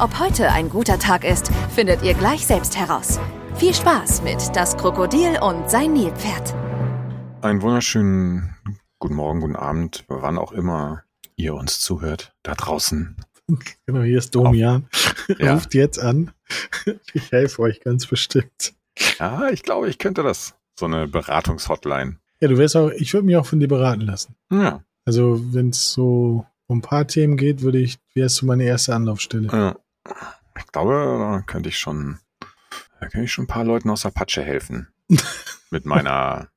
Ob heute ein guter Tag ist, findet ihr gleich selbst heraus. Viel Spaß mit Das Krokodil und sein Nilpferd. Einen wunderschönen guten Morgen, guten Abend, wann auch immer ihr uns zuhört, da draußen. Genau, hier ist Domian. Ja. Ruft jetzt an. Ich helfe euch ganz bestimmt. Ja, ich glaube, ich könnte das. So eine Beratungshotline. Ja, du wärst auch, ich würde mich auch von dir beraten lassen. Ja, Also, wenn es so um ein paar Themen geht, würde ich, wärst du meine erste Anlaufstelle. ja. Ich glaube, da könnte ich schon, da könnte ich schon ein paar Leuten aus Apache helfen. Mit meiner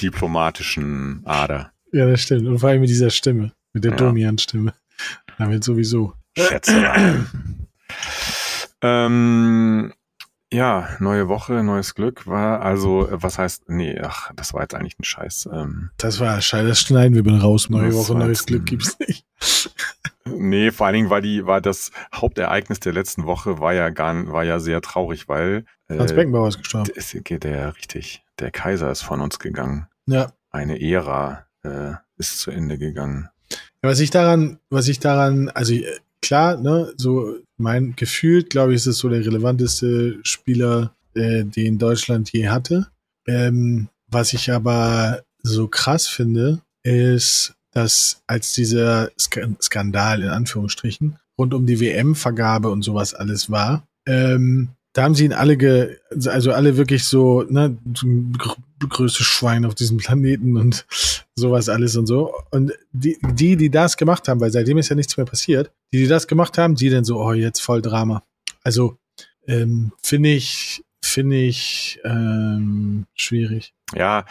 diplomatischen Ader. Ja, das stimmt. Und vor allem mit dieser Stimme, mit der Ja. Domian-Stimme. Damit sowieso. Schätze. ähm, ja, neue Woche, neues Glück war also, was heißt, nee, ach, das war jetzt eigentlich ein Scheiß. Ähm, Das war scheiße, das schneiden wir bitte raus. Neue Woche, neues Glück gibt's nicht. Nee, vor allen Dingen war die, war das Hauptereignis der letzten Woche war ja gar, war ja sehr traurig, weil Franz äh, Beckenbauer ist gestorben. es geht der richtig, der Kaiser ist von uns gegangen. Ja. Eine Ära äh, ist zu Ende gegangen. Ja, Was ich daran, was ich daran, also äh, klar, ne, so mein Gefühl, glaube ich, ist es so der relevanteste Spieler, äh, den Deutschland je hatte. Ähm, was ich aber so krass finde, ist, dass als dieser Sk Skandal in Anführungsstrichen rund um die WM-Vergabe und sowas alles war, ähm, da haben sie ihn alle, ge also alle wirklich so, ne, gr größte Schwein auf diesem Planeten und sowas alles und so. Und die, die, die das gemacht haben, weil seitdem ist ja nichts mehr passiert, die, die das gemacht haben, die dann so, oh, jetzt voll Drama. Also, ähm, finde ich, finde ich ähm, schwierig. Ja,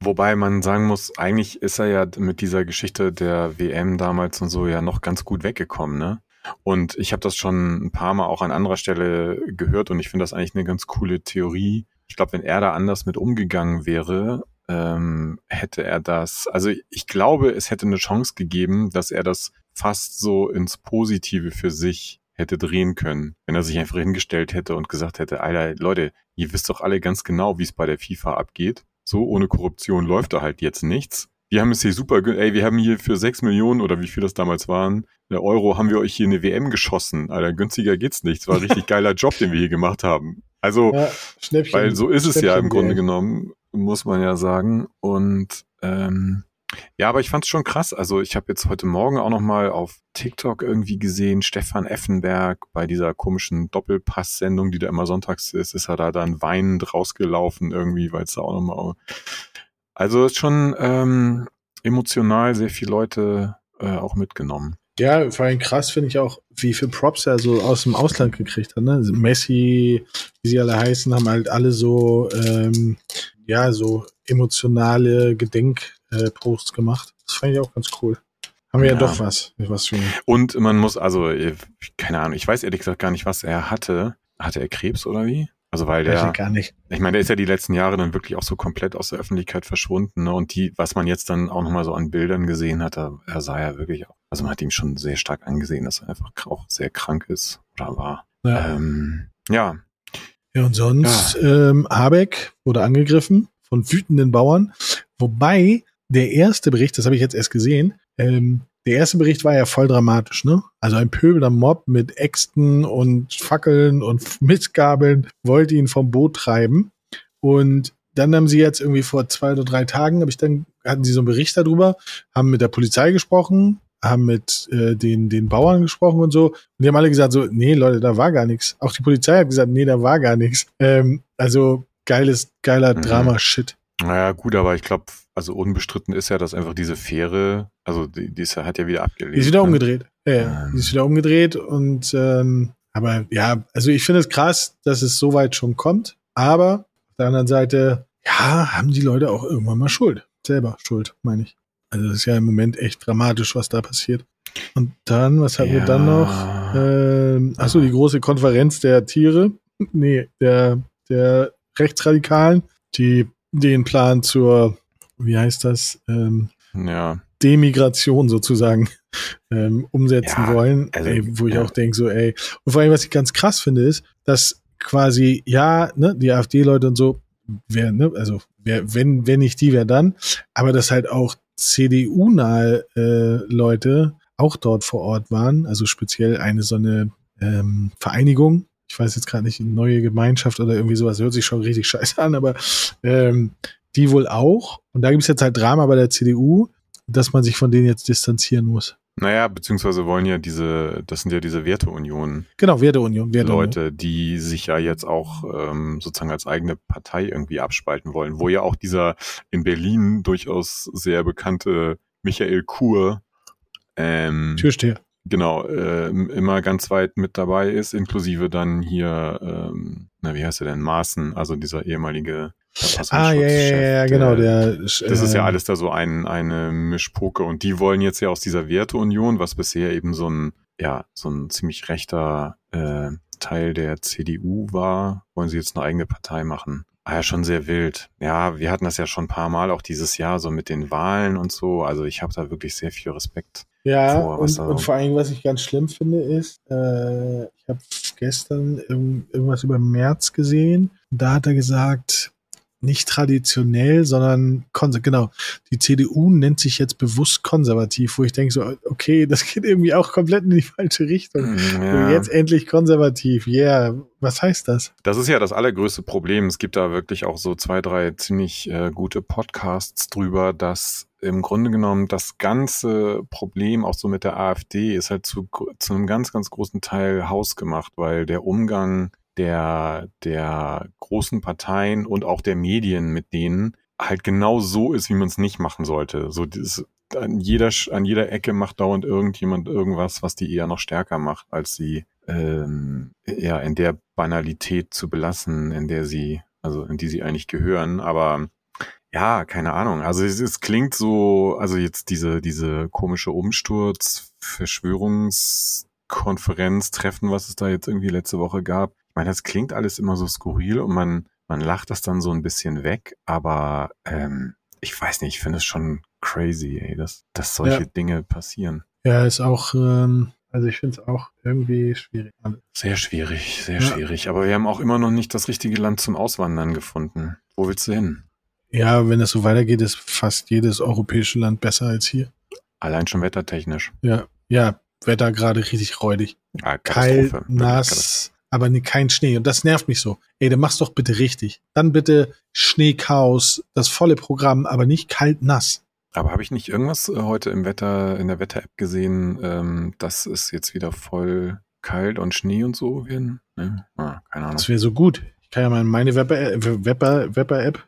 wobei man sagen muss, eigentlich ist er ja mit dieser Geschichte der WM damals und so ja noch ganz gut weggekommen, ne? Und ich habe das schon ein paar Mal auch an anderer Stelle gehört und ich finde das eigentlich eine ganz coole Theorie. Ich glaube, wenn er da anders mit umgegangen wäre, ähm, hätte er das, also ich glaube, es hätte eine Chance gegeben, dass er das fast so ins Positive für sich hätte drehen können, wenn er sich einfach hingestellt hätte und gesagt hätte, Alter, Leute, ihr wisst doch alle ganz genau, wie es bei der FIFA abgeht. So, ohne Korruption läuft da halt jetzt nichts. Wir haben es hier super, ey, wir haben hier für sechs Millionen oder wie viel das damals waren, der Euro haben wir euch hier eine WM geschossen. Alter, günstiger geht's nicht. Es war ein richtig geiler Job, den wir hier gemacht haben. Also, Ja, weil so ist es ja im Grunde genommen, muss man ja sagen. Und ähm, ja, aber ich fand's schon krass. Also ich habe jetzt heute Morgen auch noch mal auf TikTok irgendwie gesehen, Stefan Effenberg bei dieser komischen Doppelpass-Sendung, die da immer sonntags ist, ist er da dann weinend rausgelaufen irgendwie, weil es da auch noch mal... Also ist schon ähm, emotional sehr viele Leute äh, auch mitgenommen. Ja, vor allem krass finde ich auch, wie viel Props er so aus dem Ausland gekriegt hat. Ne? Messi, wie sie alle heißen, haben halt alle so, ähm, ja, so emotionale Gedenkposts gemacht. Das fand ich auch ganz cool. Haben wir ja, Ja. doch was. Was für Und man muss, also, äh, keine Ahnung, ich weiß ehrlich gesagt gar nicht, was er hatte. Hatte er Krebs oder wie? Also weil der, ich gar nicht. ich meine, der ist ja die letzten Jahre dann wirklich auch so komplett aus der Öffentlichkeit verschwunden. Ne? Und die, was man jetzt dann auch nochmal so an Bildern gesehen hat, da, er sah ja wirklich, auch- also man hat ihm schon sehr stark angesehen, dass er einfach auch sehr krank ist oder war. Ja. Ähm, ja, Ja, und sonst, ähm, Habeck wurde angegriffen von wütenden Bauern. Wobei der erste Bericht, das habe ich jetzt erst gesehen, ähm, der erste Bericht war ja voll dramatisch, ne? Also ein pöbelnder Mob mit Äxten und Fackeln und Mistgabeln wollte ihn vom Boot treiben. Und dann haben sie jetzt irgendwie vor zwei oder drei Tagen, habe ich dann, hatten sie so einen Bericht darüber, haben mit der Polizei gesprochen, haben mit äh, den, den Bauern gesprochen und so. Und die haben alle gesagt so, nee, Leute, da war gar nichts. Auch die Polizei hat gesagt, nee, da war gar nichts. Ähm, also geiles, geiler Mhm. Drama-Shit. naja, gut, aber ich glaube, also unbestritten ist ja, dass einfach diese Fähre, also die, die ist, ja- hat ja wieder abgelegt. Die ist wieder ne? umgedreht. Ja, ja. Ähm. Die ist wieder umgedreht und ähm, aber ja, also ich finde es krass, dass es so weit schon kommt. Aber auf der anderen Seite, ja, haben die Leute auch irgendwann mal Schuld. Selber Schuld, meine ich. Also das ist ja im Moment echt dramatisch, was da passiert. Und dann, was hatten wir dann noch? Ähm, achso, die große Konferenz der Tiere. Nee, der der Rechtsradikalen, die den Plan zur, wie heißt das, ähm, Ja. Demigration sozusagen ähm, umsetzen Ja, wollen, also, ey, wo ich ja. auch denke, so, ey, und vor allem, was ich ganz krass finde, ist, dass quasi, ja, ne, die AfD-Leute und so, wer, ne, also, wer, wenn, wenn nicht die, wer dann, aber dass halt auch CDU-nahe äh, Leute auch dort vor Ort waren, also speziell eine so eine ähm, Vereinigung, ich weiß jetzt gerade nicht, neue Gemeinschaft oder irgendwie sowas, hört sich schon richtig scheiße an, aber ähm, die wohl auch. Und da gibt es jetzt halt Drama bei der CDU, dass man sich von denen jetzt distanzieren muss. Naja, beziehungsweise wollen ja diese, das sind ja diese Werteunion Genau, Werteunion, Werteunion. Leute, die sich ja jetzt auch ähm, sozusagen als eigene Partei irgendwie abspalten wollen, wo ja auch dieser in Berlin durchaus sehr bekannte Michael Kur ähm, Türsteher. Genau ähm, immer ganz weit mit dabei ist, inklusive dann hier, ähm, na wie heißt er denn, Maaßen, also dieser ehemalige Ah, ja, ja, ja, ja, genau, der. das ist ja äh, alles da so ein, eine Mischpoke und die wollen jetzt ja aus dieser Werteunion, was bisher eben so ein, ja, so ein ziemlich rechter äh, Teil der CDU war, wollen sie jetzt eine eigene Partei machen. Ah ja, schon sehr wild. Ja, wir hatten das ja schon ein paar Mal auch dieses Jahr so mit den Wahlen und so. Also ich habe da wirklich sehr viel Respekt. Ja, vor, was und, und vor allem, was ich ganz schlimm finde, ist, äh, ich habe gestern irgend, irgendwas über März gesehen. Da hat er gesagt, nicht traditionell, sondern genau. Die CDU nennt sich jetzt bewusst konservativ, wo ich denke so, okay, das geht irgendwie auch komplett in die falsche Richtung. So, Ja. Jetzt endlich konservativ, yeah. Was heißt das? Das ist ja das allergrößte Problem. Es gibt da wirklich auch so zwei, drei ziemlich äh, gute Podcasts drüber, dass im Grunde genommen das ganze Problem auch so mit der AfD ist halt zu, zu einem ganz, ganz großen Teil hausgemacht, weil der Umgang der, der großen Parteien und auch der Medien mit denen halt genau so ist, wie man es nicht machen sollte. So dieses, an jeder, an jeder Ecke macht dauernd irgendjemand irgendwas, was die eher noch stärker macht, als sie ähm, ja in der Banalität zu belassen, in der sie, also in die sie eigentlich gehören. Aber ja, keine Ahnung. Also es, es klingt so, also jetzt diese, diese komische Umsturz, Verschwörungskonferenz, Treffen, was es da jetzt irgendwie letzte Woche gab. Ich meine, das klingt alles immer so skurril und man, man lacht das dann so ein bisschen weg, aber ähm, ich weiß nicht, ich finde es schon crazy, ey, dass, dass solche Ja. Dinge passieren. Ja, ist auch, ähm, also ich finde es auch irgendwie schwierig. Sehr schwierig, sehr Ja. schwierig. Aber wir haben auch immer noch nicht das richtige Land zum Auswandern gefunden. Wo willst du hin? Ja, wenn es so weitergeht, ist fast jedes europäische Land besser als hier. Allein schon wettertechnisch. Ja, ja, Wetter gerade richtig räudig. Ja, Kalt, Katastrophe. Wirklich nass, aber kein Schnee. Und das nervt mich so. Ey, dann mach's doch bitte richtig. Dann bitte Schneechaos, das volle Programm, aber nicht kalt, nass. Aber habe ich nicht irgendwas äh, heute im Wetter, in der Wetter-App gesehen, ähm, dass es jetzt wieder voll kalt und Schnee und so werden? Ne? Ah, keine Ahnung. Das wäre so gut. Ich kann ja mal in meine Wetter- Wetter-App,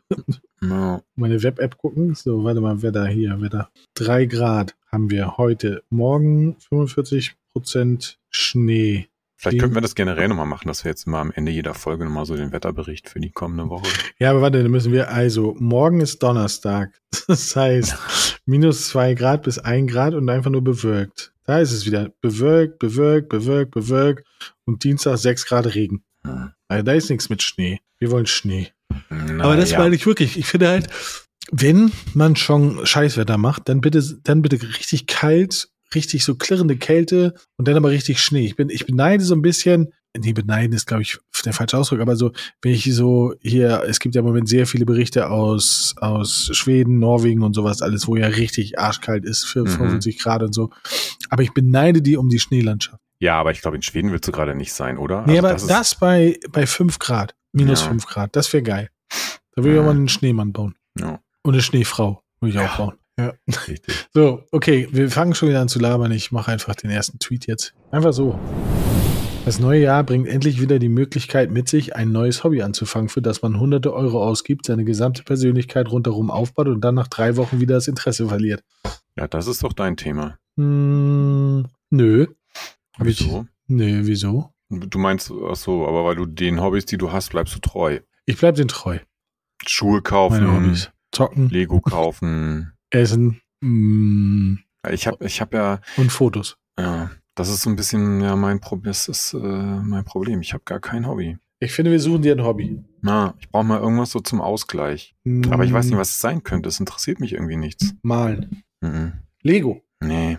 Ja, meine Web-App gucken. So, warte mal, Wetter hier, Wetter. Drei Grad haben wir heute. Morgen 45 Prozent Schnee. Vielleicht könnten wir das generell nochmal machen, dass wir jetzt mal am Ende jeder Folge nochmal so den Wetterbericht für die kommende Woche. Ja, aber warte, dann müssen wir, also, morgen ist Donnerstag. Das heißt, minus zwei Grad bis ein Grad und einfach nur bewölkt. Da ist es wieder. Bewölkt, bewölkt, bewölkt, bewölkt. Und Dienstag sechs Grad Regen. Hm. Also, da ist nichts mit Schnee. Wir wollen Schnee. Na aber das ja. meine ich wirklich. Ich finde halt, wenn man schon Scheißwetter macht, dann bitte, dann bitte richtig kalt, richtig so klirrende Kälte und dann aber richtig Schnee. Ich bin, ich beneide so ein bisschen, nee, beneiden ist, glaube ich, der falsche Ausdruck, aber so, wenn ich so hier, es gibt ja im Moment sehr viele Berichte aus, aus Schweden, Norwegen und sowas alles, wo ja richtig arschkalt ist, für Mhm. 55 Grad und so. Aber ich beneide die um die Schneelandschaft. Ja, aber ich glaube, in Schweden willst du gerade nicht sein, oder? Nee, Also aber das, ist- bei, bei 5 Grad, minus Ja. 5 Grad, das wäre geil. Da würde ich auch mal einen Schneemann bauen. Ja, Und eine Schneefrau würde ich Ja. auch bauen. Ja. richtig. So, okay, wir fangen schon wieder an zu labern. Ich mache einfach den ersten Tweet jetzt. Einfach so. Das neue Jahr bringt endlich wieder die Möglichkeit mit sich, ein neues Hobby anzufangen, für das man hunderte Euro ausgibt, seine gesamte Persönlichkeit rundherum aufbaut und dann nach drei Wochen wieder das Interesse verliert. Ja, das ist doch dein Thema. Hm, nö. Ich- Wieso? Nö, wieso? Du meinst, ach so, aber weil du den Hobbys, die du hast, bleibst du treu. Ich bleib den treu. Schuhe kaufen, Hobbys. Zocken, Lego kaufen. Essen mm, Ich habe ich hab ja, und Fotos. ja, das ist so ein bisschen ja mein Problem. Das ist äh, mein Problem. Ich habe gar kein Hobby. Ich finde, wir suchen dir ein Hobby. Na, ich brauche mal irgendwas so zum Ausgleich. Aber ich weiß nicht, was es sein könnte. Es interessiert mich irgendwie nichts. Malen. Mhm. Lego. Nee.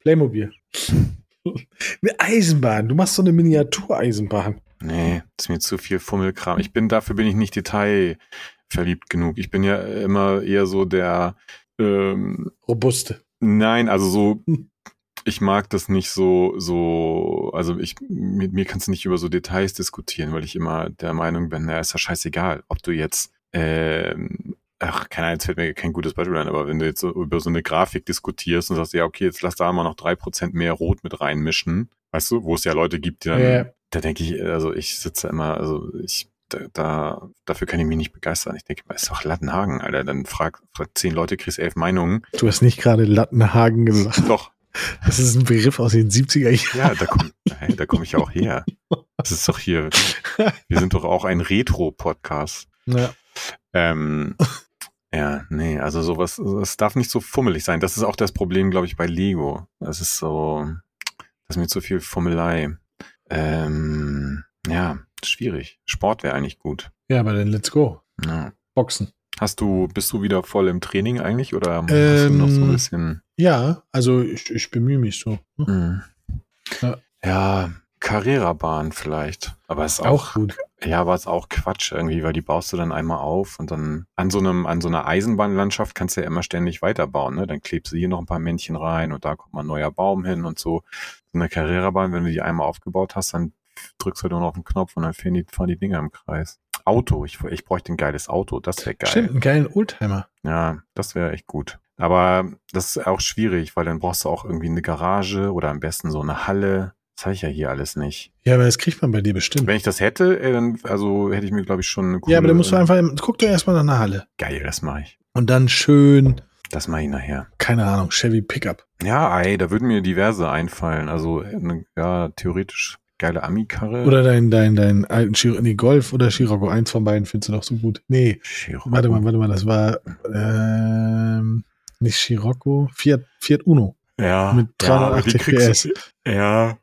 Playmobil. eine Eisenbahn. Du machst so eine Miniatureisenbahn. Nee, das ist mir zu viel Fummelkram. Ich bin, dafür bin ich nicht detailverliebt genug. Ich bin ja immer eher so der, ähm, Robuste. nein, also so, ich mag das nicht so, so, also ich, mit mir kannst du nicht über so Details diskutieren, weil ich immer der Meinung bin, naja, ist ja scheißegal, ob du jetzt, ähm, ach, keine Ahnung, jetzt fällt mir kein gutes Beispiel ein, aber wenn du jetzt so über so eine Grafik diskutierst und sagst, ja, okay, jetzt lass da mal noch drei Prozent mehr Rot mit reinmischen, weißt du, wo es ja Leute gibt, die dann, Ja. da denke ich, also ich sitze immer, also ich, da, da, dafür kann ich mich nicht begeistern. Ich denke, ist doch Lattenhagen, Alter. Dann frag, frag zehn Leute, kriegst elf Meinungen. Du hast nicht gerade Lattenhagen gesagt. Doch, Das ist ein Begriff aus den 70er Jahren. ja, da komme hey, da komm ich ja auch her. Das ist doch hier, wir sind doch auch ein Retro-Podcast. Ja. Ähm, ja, nee, also sowas, es darf nicht so fummelig sein. Das ist auch das Problem, glaube ich, bei Lego. Das ist so, das ist mir zu viel Fummelei. Ähm, ja, schwierig. Sport wäre eigentlich gut. ja, aber dann let's go. Ja. Boxen. Hast du, bist du wieder voll im Training eigentlich oder hast du noch so ein Ähm, bisschen? Ja, also ich, ich bemühe mich so. Hm. Ja. Ja, Carrera-Bahn vielleicht. Aber es ist auch, Auch gut. ja, aber es ist auch Quatsch irgendwie, weil die baust du dann einmal auf und dann an so einem, an so einer Eisenbahnlandschaft kannst du ja immer ständig weiterbauen, ne? Dann klebst du hier noch ein paar Männchen rein und da kommt mal ein neuer Baum hin und so. So eine Carrera-Bahn, wenn du die einmal aufgebaut hast, dann drückst du nur noch auf den Knopf und dann fahren die, fahren die Dinger im Kreis. Auto, ich, ich bräuchte ein geiles Auto, das wäre geil. Stimmt, einen geilen Oldtimer. Ja, das wäre echt gut. Aber das ist auch schwierig, weil dann brauchst du auch irgendwie eine Garage oder am besten so eine Halle. Das habe ich ja hier alles nicht. Ja, aber das kriegt man bei dir bestimmt. Wenn ich das hätte, ey, dann also hätte ich mir, glaube ich, schon eine coole... ja, aber dann musst du einfach, guck doch erstmal nach einer Halle. Geil, das mache ich. Und dann schön, Das mache ich nachher. keine Ahnung, Chevy Pickup. Ja, ey, da würden mir diverse einfallen. Also, eine, ja, theoretisch geile Ami-Karre. Oder dein, dein, dein alten Chiro, nee, Golf oder Scirocco. Eins von beiden findest du doch so gut. Nee, Scirocco. warte mal, warte mal, das war ähm, nicht Scirocco, Fiat, Fiat Uno Ja, mit ja, aber 380 die kriegst PS. du, Ja,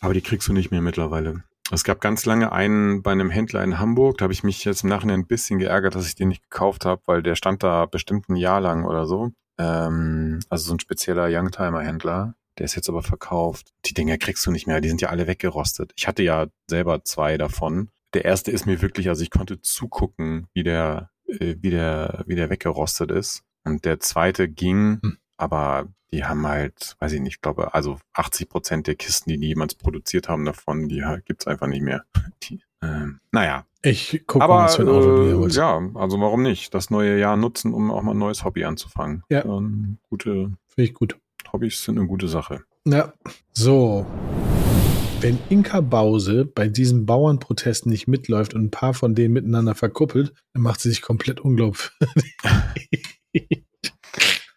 aber die kriegst du nicht mehr mittlerweile. Es gab ganz lange einen bei einem Händler in Hamburg, da habe ich mich jetzt im Nachhinein ein bisschen geärgert, dass ich den nicht gekauft habe, weil der stand da bestimmt ein Jahr lang oder so. Ähm, also so ein spezieller Youngtimer-Händler. Der ist jetzt aber verkauft. Die Dinger kriegst du nicht mehr, die sind ja alle weggerostet. Ich hatte ja selber zwei davon. Der erste ist mir wirklich, also ich konnte zugucken, wie der, äh, wie der, wie der weggerostet ist. Und der zweite ging, Hm. aber die haben halt, weiß ich nicht, ich glaube, also 80 Prozent der Kisten, die die jemals produziert haben davon, die halt gibt's einfach nicht mehr. Die, ähm, naja, Ich guck mal, was für ein Auto du dir äh, holst. ja, also warum nicht? Das neue Jahr nutzen, um auch mal ein neues Hobby anzufangen. Ja. Ähm, gute Finde ich gut. Hobbys sind eine gute Sache. Ja. So. Wenn Inka Bause bei diesen Bauernprotesten nicht mitläuft und ein paar von denen miteinander verkuppelt, dann macht sie sich komplett unglaubwürdig.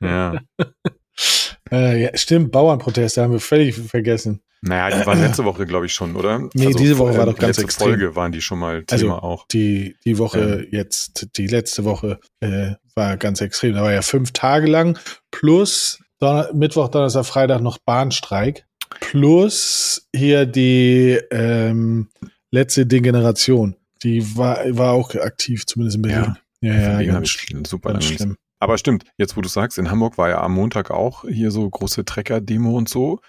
Ja. äh, ja, stimmt, Bauernproteste haben wir völlig vergessen. naja, die waren letzte Woche, glaube ich, schon, oder? Nee, diese Woche war doch ganz letzte extrem. Folge waren die schon mal Also, Thema auch. Die, die Woche jetzt, die letzte Woche äh, war ganz extrem. Da war ja fünf Tage lang plus Donner Mittwoch, Donnerstag, Freitag noch Bahnstreik plus hier die ähm, letzte Degeneration. Die war, war auch aktiv, zumindest in Berlin. Ja, ja, hab ganz, ich sch- super ganz schlimm. Aber stimmt, jetzt wo du sagst, in Hamburg war ja am Montag auch hier so große Trecker-Demo und so.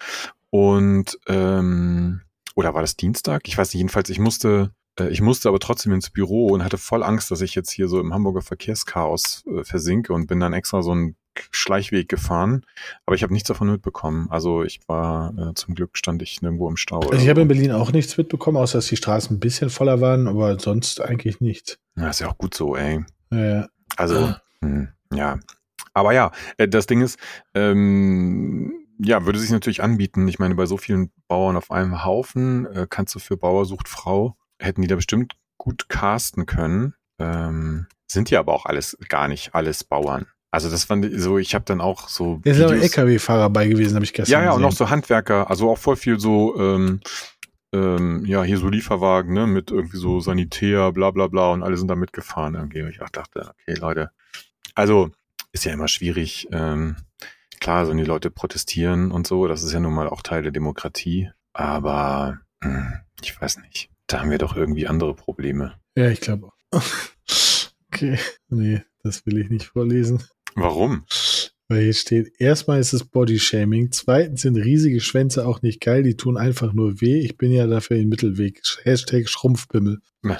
Und ähm, oder war das Dienstag? Ich weiß nicht, jedenfalls, ich musste, äh, ich musste aber trotzdem ins Büro und hatte voll Angst, dass ich jetzt hier so im Hamburger Verkehrschaos äh, versinke und bin dann extra so einen Schleichweg gefahren. Aber ich habe nichts davon mitbekommen. Also ich war, äh, zum Glück stand ich nirgendwo im Stau. Also ich habe in Berlin auch nichts mitbekommen, außer dass die Straßen ein bisschen voller waren, aber sonst eigentlich nichts. Ja, ist ja auch gut so, ey. Ja. Also, Ah. hm, ja. Aber ja, äh, das Ding ist, ähm, ja, würde sich natürlich anbieten. Ich meine, bei so vielen Bauern auf einem Haufen äh, kannst du für Bauer sucht Frau, hätten die da bestimmt gut casten können. Ähm, sind ja aber auch alles gar nicht alles Bauern. Also das fand ich so, ich habe dann auch so. Da sind auch LKW-Fahrer bei gewesen, habe ich gestern ja, ja, und gesehen. auch so Handwerker, also auch voll viel so, ähm, ähm, ja, hier so Lieferwagen, ne, mit irgendwie so Sanitär, bla bla bla und alle sind da mitgefahren irgendwie. Und ich auch dachte, okay, Leute, also ist ja immer schwierig, ähm, klar, sollen die Leute protestieren und so, das ist ja nun mal auch Teil der Demokratie, aber hm, ich weiß nicht. Da haben wir doch irgendwie andere Probleme. Ja, ich glaube auch. okay, nee, das will ich nicht vorlesen. Warum? Weil hier steht, erstmal ist es Bodyshaming, zweitens sind riesige Schwänze auch nicht geil, die tun einfach nur weh. Ich bin ja dafür im Mittelweg. Hashtag Schrumpfbimmel.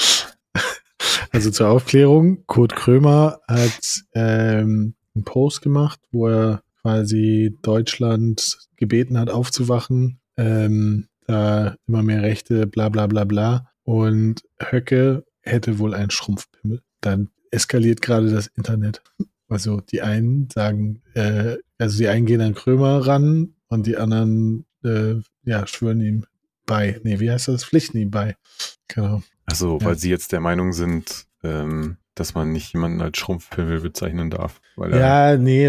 Also zur Aufklärung, Kurt Krömer hat ähm, einen Post gemacht, wo er quasi Deutschland gebeten hat, aufzuwachen, ähm, da immer mehr Rechte, bla bla bla bla. Und Höcke hätte wohl einen Schrumpfpimmel. Dann eskaliert gerade das Internet. Also die einen sagen, äh, also die einen gehen an Krömer ran und die anderen, äh, ja, schwören ihm bei. Nee, wie heißt das? Pflichten ihm bei. Genau. Also, weil sie jetzt der Meinung sind, ähm, dass man nicht jemanden als Schrumpfpimmel bezeichnen darf. Weil Ja, nee,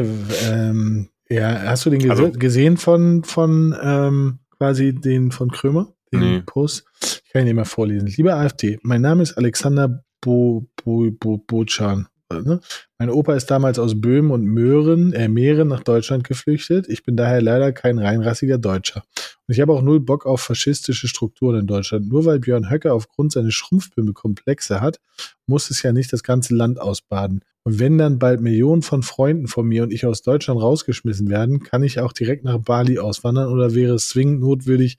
ähm, ja, hast du den gese Also- gesehen von, von ähm, quasi den von Krömer? Den Nee. Post? Ich kann ihn nicht mal vorlesen. Lieber AfD, mein Name ist Alexander Bo, Bo, Bo, Bochan. Ne? Mein Opa ist damals aus Böhmen und Möhren, äh, Mähren nach Deutschland geflüchtet. Ich bin daher leider kein reinrassiger Deutscher. Und ich habe auch null Bock auf faschistische Strukturen in Deutschland. Nur weil Björn Höcke aufgrund seines Schrumpfbimmelkomplexe hat, muss es ja nicht das ganze Land ausbaden. Und wenn dann bald Millionen von Freunden von mir und ich aus Deutschland rausgeschmissen werden, kann ich auch direkt nach Bali auswandern oder wäre es zwingend notwendig,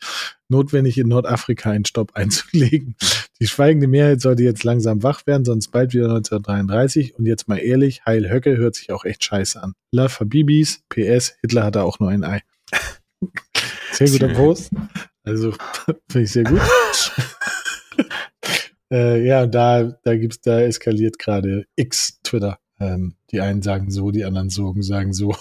notwendig in Nordafrika einen Stopp einzulegen. Die schweigende Mehrheit sollte jetzt langsam wach werden, sonst bald wieder 1933. Und jetzt mal ehrlich, Heil Höcke hört sich auch echt scheiße an. Love Habibis, PS, Hitler hatte auch nur ein Ei. Sehr guter Post. Also finde ich sehr gut. äh, ja, da, da gibt's, da eskaliert gerade X Twitter. Ähm, die einen sagen so, die anderen so, sagen so.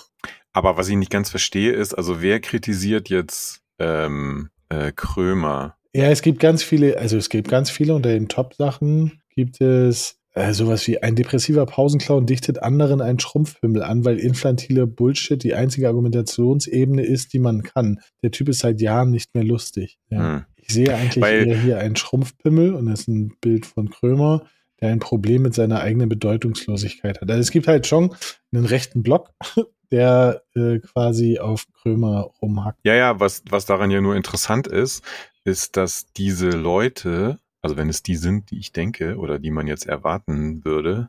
Aber was ich nicht ganz verstehe, ist, also wer kritisiert jetzt ähm, äh, Krömer? Ja, es gibt ganz viele, also es gibt ganz viele unter den Top-Sachen gibt es äh, sowas wie ein depressiver Pausenclown dichtet anderen einen Schrumpfhimmel an, weil infantile Bullshit die einzige Argumentationsebene ist, die man kann. Der Typ ist seit Jahren nicht mehr lustig. Ja. Hm. Ich sehe eigentlich Weil- hier einen Schrumpfpimmel und das ist ein Bild von Krömer, der ein Problem mit seiner eigenen Bedeutungslosigkeit hat. Also es gibt halt schon einen rechten Block, der äh, quasi auf Krömer rumhackt. Ja, ja, was, was daran ja nur interessant ist, ist, dass diese Leute, also wenn es die sind, die ich denke oder die man jetzt erwarten würde,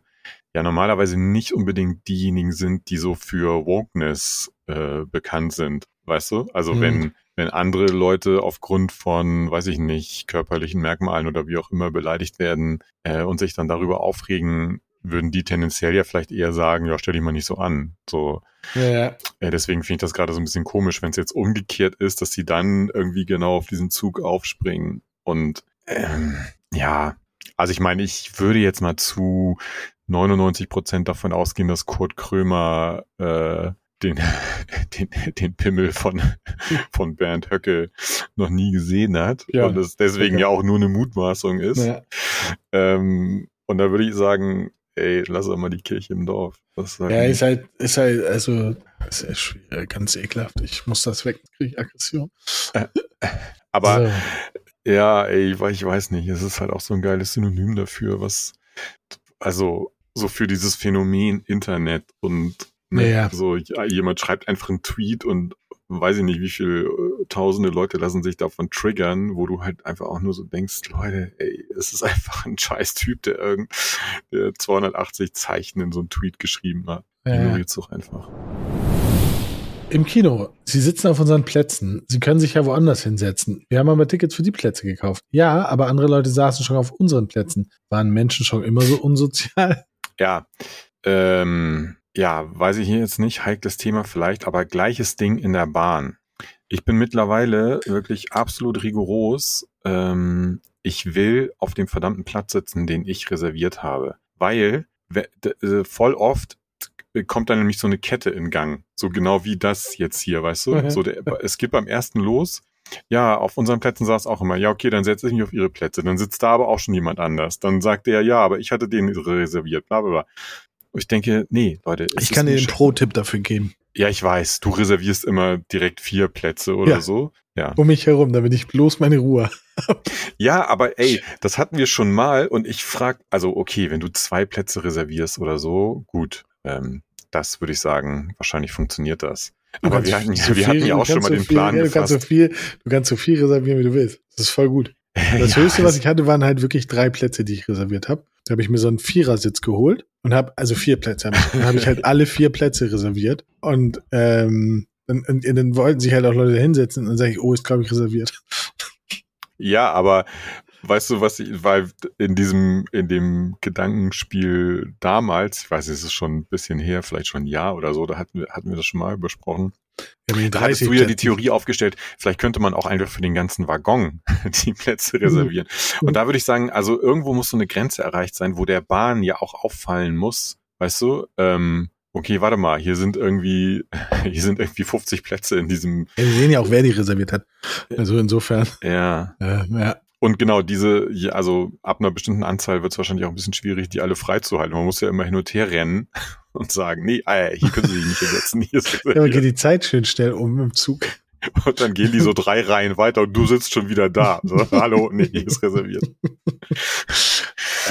ja normalerweise nicht unbedingt diejenigen sind, die so für Wokeness äh, bekannt sind. Weißt du? Also Mhm. wenn, wenn andere Leute aufgrund von, weiß ich nicht, körperlichen Merkmalen oder wie auch immer beleidigt werden äh, und sich dann darüber aufregen, würden die tendenziell ja vielleicht eher sagen, ja, stell dich mal nicht so an. So, Ja, ja. ja, deswegen finde ich das gerade so ein bisschen komisch, wenn es jetzt umgekehrt ist, dass sie dann irgendwie genau auf diesen Zug aufspringen. Und ähm, ja, also ich meine, ich würde jetzt mal zu 99 Prozent davon ausgehen, dass Kurt Krömer äh, den, den, den Pimmel von, von Bernd Höcke noch nie gesehen hat Ja, und es deswegen sicher. ja auch nur eine Mutmaßung ist. Ja. Ähm, und da würde ich sagen, ey, lass doch mal die Kirche im Dorf. Ist halt Ja, ist halt, ist halt, also, ist ja schwierig, ganz ekelhaft. Ich muss das weg, kriege ich Aggression. aber so. Ja, ey, ich weiß- ich weiß nicht. Es ist halt auch so ein geiles Synonym dafür, was, also, so für dieses Phänomen Internet und ne, Ja. so, jemand schreibt einfach einen Tweet und weiß ich nicht, wie viele äh, tausende Leute lassen sich davon triggern, wo du halt einfach auch nur so denkst, Leute, ey, es ist einfach ein scheiß Typ, der irgend, der 280 Zeichen in so einen Tweet geschrieben hat. Ja. Ignoriert's doch einfach. Im Kino, Sie sitzen auf unseren Plätzen. Sie können sich ja woanders hinsetzen. Wir haben aber Tickets für die Plätze gekauft. Ja, aber andere Leute saßen schon auf unseren Plätzen. Waren Menschen schon immer so unsozial? Ja, ähm, ja, weiß ich hier jetzt nicht, heikles Thema vielleicht, aber gleiches Ding in der Bahn. Ich bin mittlerweile wirklich absolut rigoros. Ähm, ich will auf dem verdammten Platz sitzen, den ich reserviert habe, weil äh, voll oft kommt dann nämlich so eine Kette in Gang, so genau wie das jetzt hier, weißt du? Mhm. So der, es geht beim ersten los. Ja, auf unseren Plätzen saß auch immer, ja, okay, dann setze ich mich auf ihre Plätze. Dann sitzt da aber auch schon jemand anders. Dann sagt der, ja, aber ich hatte den reserviert, bla bla bla. Und ich denke, nee, Leute. Ich kann dir sch- Pro-Tipp dafür geben. Ja, ich weiß, du reservierst immer direkt vier Plätze oder Ja. so. Ja. Um mich herum, damit ich bloß meine Ruhe. Ja, aber ey, das hatten wir schon mal und ich frag, also okay, wenn du zwei Plätze reservierst oder so, gut, ähm, das würde ich sagen, wahrscheinlich funktioniert das. Aber wir hatten, so wir hatten ja auch schon mal so den viel, Plan ja, du kannst so viel, du kannst so viel reservieren, wie du willst. Das ist voll gut. Das ja, Höchste, was ich hatte, waren halt wirklich drei Plätze, die ich reserviert habe. Da habe ich mir so einen Vierersitz geholt und habe, also vier Plätze, dann habe ich halt alle vier Plätze reserviert. Und, ähm, und, dann wollten sich halt auch Leute hinsetzen und dann sage ich, oh, ist glaube ich reserviert. Ja, aber weißt du, was ich, weil in diesem, in dem Gedankenspiel damals, ich weiß, es ist schon ein bisschen her, vielleicht schon ein Jahr oder so, da hatten wir, hatten wir das schon mal besprochen. Da hattest du ja die Theorie aufgestellt, vielleicht könnte man auch einfach für den ganzen Waggon die Plätze reservieren. Und da würde ich sagen, also irgendwo muss so eine Grenze erreicht sein, wo der Bahn ja auch auffallen muss, weißt du, ähm, okay, warte mal, hier sind irgendwie, hier sind irgendwie 50 Plätze in diesem. Ja, wir sehen ja auch, wer die reserviert hat. Also insofern. Ja. Äh, ja. Und genau diese, also ab einer bestimmten Anzahl wird es wahrscheinlich auch ein bisschen schwierig, die alle freizuhalten. Man muss ja immer hin und her rennen und sagen, nee, ah, hier können Sie sich nicht hinsetzen. Hier ist ja, man geht die Zeit schön schnell um im Zug. Und dann gehen die so drei Reihen weiter und du sitzt schon wieder da. So, hallo, nee, hier ist reserviert.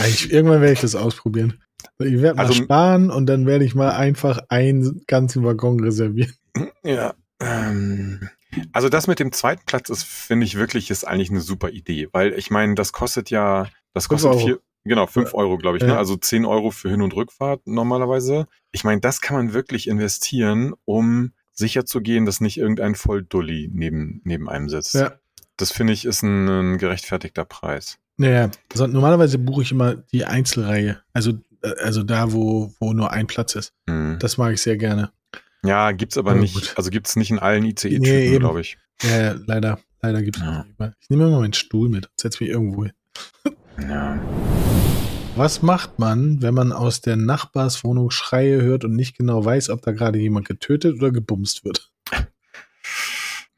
Ich, irgendwann werde ich das ausprobieren. Ich werde mal also, sparen und dann werde ich mal einfach einen ganzen Waggon reservieren. Ja. Ähm, also das mit dem zweiten Platz ist, finde ich wirklich, ist eigentlich eine super Idee, weil ich meine, das kostet ja, das kostet vier, genau, fünf Euro, glaube ich, ne? ja. ne? also zehn Euro für Hin- und Rückfahrt normalerweise. Ich meine, das kann man wirklich investieren, um sicher zu gehen, dass nicht irgendein Volldulli neben, neben einem sitzt. Ja. Das finde ich ist ein, ein, gerechtfertigter Preis. Naja, also normalerweise buche ich immer die Einzelreihe, also, äh, also da, wo, wo nur ein Platz ist. Mhm. Das mag ich sehr gerne. Ja, gibt's aber oh, nicht, gut. also gibt's nicht in allen ICE-Typen, nee, glaube ich. Ja, ja, leider, leider gibt's ja. nicht. Ich nehme immer meinen Stuhl mit, setze mich irgendwo hin. ja. Was macht man, wenn man aus der Nachbarswohnung Schreie hört und nicht genau weiß, ob da gerade jemand getötet oder gebumst wird?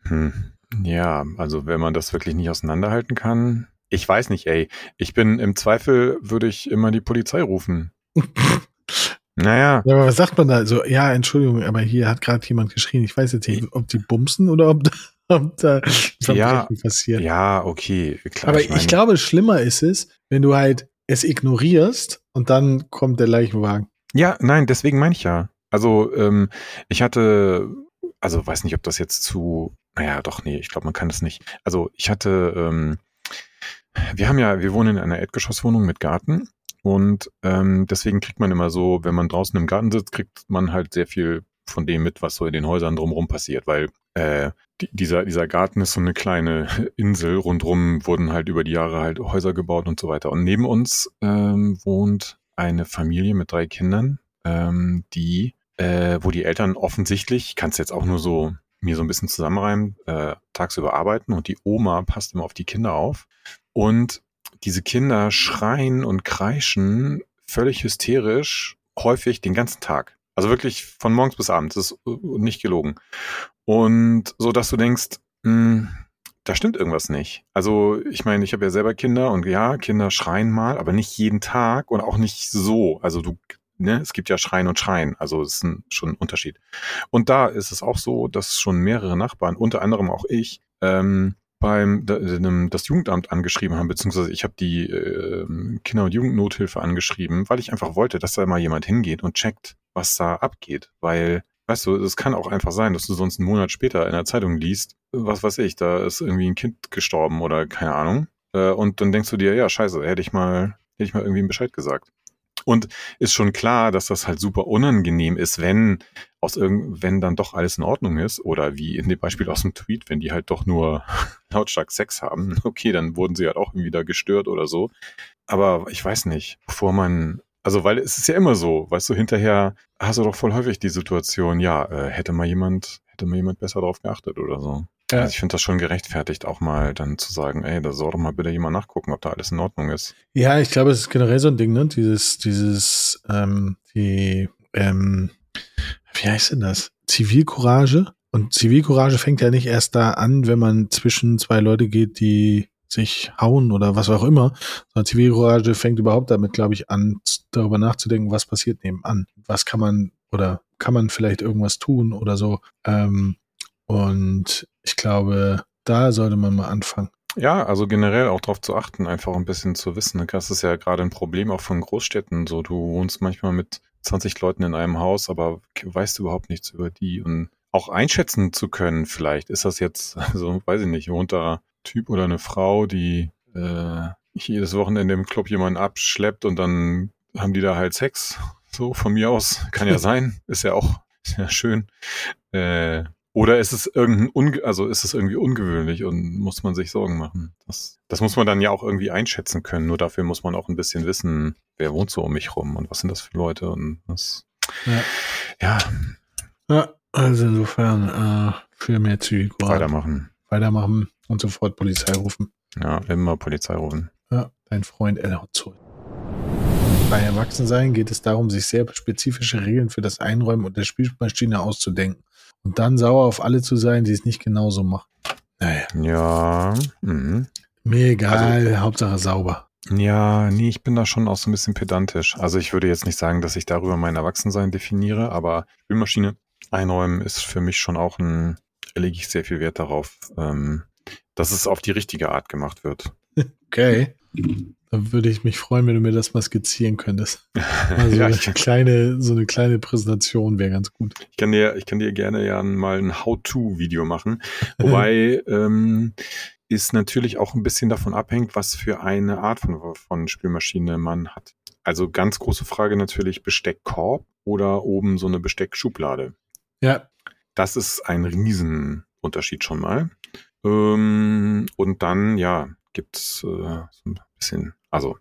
Hm. Ja, also wenn man das wirklich nicht auseinanderhalten kann. Ich weiß nicht, ey. Ich bin im Zweifel, würde ich immer die Polizei rufen. Naja. Ja, aber was sagt man da? So, ja, Entschuldigung, aber hier hat gerade jemand geschrien. Ich weiß jetzt nicht, ob die bumsen oder ob, ob da Verbrechen ja, passiert. Ja, okay, klar. Aber ich, ich, glaube, schlimmer ist es, wenn du halt es ignorierst und dann kommt der Leichenwagen. Ja, nein, deswegen meine ich ja. Also, ähm, ich hatte, also weiß nicht, ob das jetzt zu, naja, doch, nee, ich glaube, man kann das nicht. Also, ich hatte, ähm, wir haben ja, wir wohnen in einer Erdgeschosswohnung mit Garten und ähm, deswegen kriegt man immer so, wenn man draußen im Garten sitzt, kriegt man halt sehr viel von dem mit, was so in den Häusern drumherum passiert, weil äh, die, dieser, dieser Garten ist so eine kleine Insel. Rundrum wurden halt über die Jahre halt Häuser gebaut und so weiter. Und neben uns ähm, wohnt eine Familie mit drei Kindern, ähm, die, äh, wo die Eltern offensichtlich, ich kann es jetzt auch nur so mir so ein bisschen zusammenreimen, äh, tagsüber arbeiten und die Oma passt immer auf die Kinder auf. Und diese Kinder schreien und kreischen völlig hysterisch, häufig den ganzen Tag. Also wirklich von morgens bis abends, das ist nicht gelogen. Und so, dass du denkst, mh, hm, da stimmt irgendwas nicht. Also ich meine, ich habe ja selber Kinder und ja, Kinder schreien mal, aber nicht jeden Tag und auch nicht so. Also du, ne, es gibt ja Schreien und Schreien, also es ist ein, schon ein Unterschied. Und da ist es auch so, dass schon mehrere Nachbarn, unter anderem auch ich, ähm, beim das Jugendamt angeschrieben haben, beziehungsweise ich habe die äh, Kinder- und Jugendnothilfe angeschrieben, weil ich einfach wollte, dass da mal jemand hingeht und checkt, was da abgeht. Weil, weißt du, es kann auch einfach sein, dass du sonst einen Monat später in der Zeitung liest, was weiß ich, da ist irgendwie ein Kind gestorben oder keine Ahnung. Äh, und dann denkst du dir, ja, scheiße, hätte ich mal, hätte ich mal irgendwie einen Bescheid gesagt. Und ist schon klar, dass das halt super unangenehm ist, wenn aus irgend, wenn dann doch alles in Ordnung ist oder wie in dem Beispiel aus dem Tweet, wenn die halt doch nur lautstark Sex haben, okay, dann wurden sie halt auch da gestört oder so. Aber ich weiß nicht, bevor man, also weil es ist ja immer so, weißt du, hinterher hast du doch voll häufig die Situation, ja, äh, hätte mal jemand, hätte mal jemand besser drauf geachtet oder so. Ja. Also ich finde das schon gerechtfertigt, auch mal dann zu sagen, ey, da soll doch mal bitte jemand nachgucken, ob da alles in Ordnung ist. Ja, ich glaube, es ist generell so ein Ding, ne? Dieses, dieses, ähm, die, ähm, wie heißt denn das? Zivilcourage. Und Zivilcourage fängt ja nicht erst da an, wenn man zwischen zwei Leute geht, die sich hauen oder was auch immer, sondern Zivilcourage fängt überhaupt damit, glaube ich, an, darüber nachzudenken, was passiert nebenan. Was kann man oder kann man vielleicht irgendwas tun oder so. Ähm, und ich glaube, da sollte man mal anfangen. Ja, also generell auch darauf zu achten, einfach ein bisschen zu wissen. Das ist ja gerade ein Problem auch von Großstädten. So, du wohnst manchmal mit 20 Leuten in einem Haus, aber weißt du überhaupt nichts über die und auch einschätzen zu können, vielleicht ist das jetzt, also weiß ich nicht, wohnt da Typ oder eine Frau, die äh, jedes Wochenende im Club jemanden abschleppt und dann haben die da halt Sex. So von mir aus. Kann ja sein. Ist ja auch sehr schön. Äh, oder ist es irgendein unge also ist es irgendwie ungewöhnlich und muss man sich Sorgen machen? Das, das muss man dann ja auch irgendwie einschätzen können. Nur dafür muss man auch ein bisschen wissen, wer wohnt so um mich rum und was sind das für Leute und das. Ja. Ja. Ja, also insofern äh, für mehr Zivilcourage. Weitermachen. Weitermachen und sofort Polizei rufen. Ja, immer Polizei rufen. Ja, dein Freund El Hotzoll. Bei Erwachsensein geht es darum, sich sehr spezifische Regeln für das Einräumen und der Spielmaschine auszudenken und dann sauer auf alle zu sein, die es nicht genauso machen. Naja. Ja. Mhm. Mir egal, also, Hauptsache sauber. Ja, nee, ich bin da schon auch so ein bisschen pedantisch. Also ich würde jetzt nicht sagen, dass ich darüber mein Erwachsensein definiere, aber Spülmaschine einräumen ist für mich schon auch ein, lege ich sehr viel Wert darauf, ähm, dass es auf die richtige Art gemacht wird. Okay. Da würde ich mich freuen, wenn du mir das mal skizzieren könntest. Also ja, eine kleine, so eine kleine Präsentation wäre ganz gut. Ich kann dir, ich kann dir gerne ja mal ein How-to-Video machen. Wobei ähm, ist natürlich auch ein bisschen davon abhängt, was für eine Art von, von Spülmaschine man hat. Also ganz große Frage natürlich Besteckkorb oder oben so eine Besteckschublade. Ja. Das ist ein Riesenunterschied schon mal. Ähm, und dann, ja, gibt's äh, so ein bisschen, also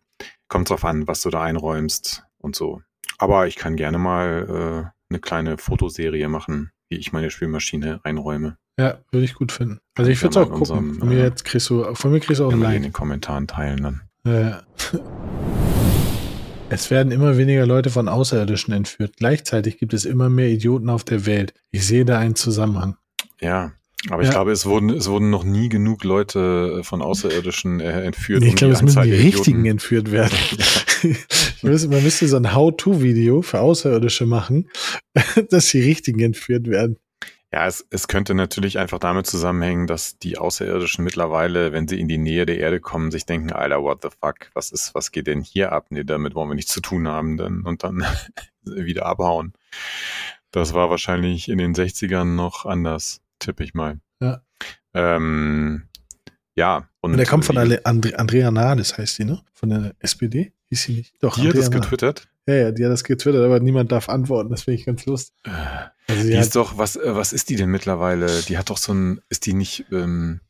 kommt drauf an, was du da einräumst und so. Aber ich kann gerne mal äh, eine kleine Fotoserie machen, wie ich meine Spielmaschine einräume. Ja, würde ich gut finden. Also ich würde es auch gucken. Unserem, von mir jetzt kriegst du, von mir kriegst du auch ein Like. in den Kommentaren teilen dann. Ja. Es werden immer weniger Leute von Außerirdischen entführt. Gleichzeitig gibt es immer mehr Idioten auf der Welt. Ich sehe da einen Zusammenhang. Ja, aber ich glaube, es wurden, es wurden noch nie genug Leute äh, von Außerirdischen äh, entführt. Nee, ich glaube, es müssen die richtigen entführt werden. man müsste so ein How-To-Video für Außerirdische machen, dass die richtigen entführt werden. Ja, es, es könnte natürlich einfach damit zusammenhängen, dass die Außerirdischen mittlerweile, wenn sie in die Nähe der Erde kommen, sich denken, Alter, what the fuck, was ist, was geht denn hier ab? Nee, damit wollen wir nichts zu tun haben, dann, und dann wieder abhauen. Das war wahrscheinlich in den 60ern noch anders tippe ich mal. Ja. Ähm, ja. Und, und der kommt von Ale Andre Andrea Nahles, heißt die, ne? Von der SPD? Hieß sie nicht? Doch, die Andrea hat das getwittert? Ja, ja, die hat das getwittert, aber niemand darf antworten. Das finde ich ganz lustig. Äh, also die ist doch, was, äh, was ist die denn mittlerweile? Die hat doch so ein, ist die nicht, ähm,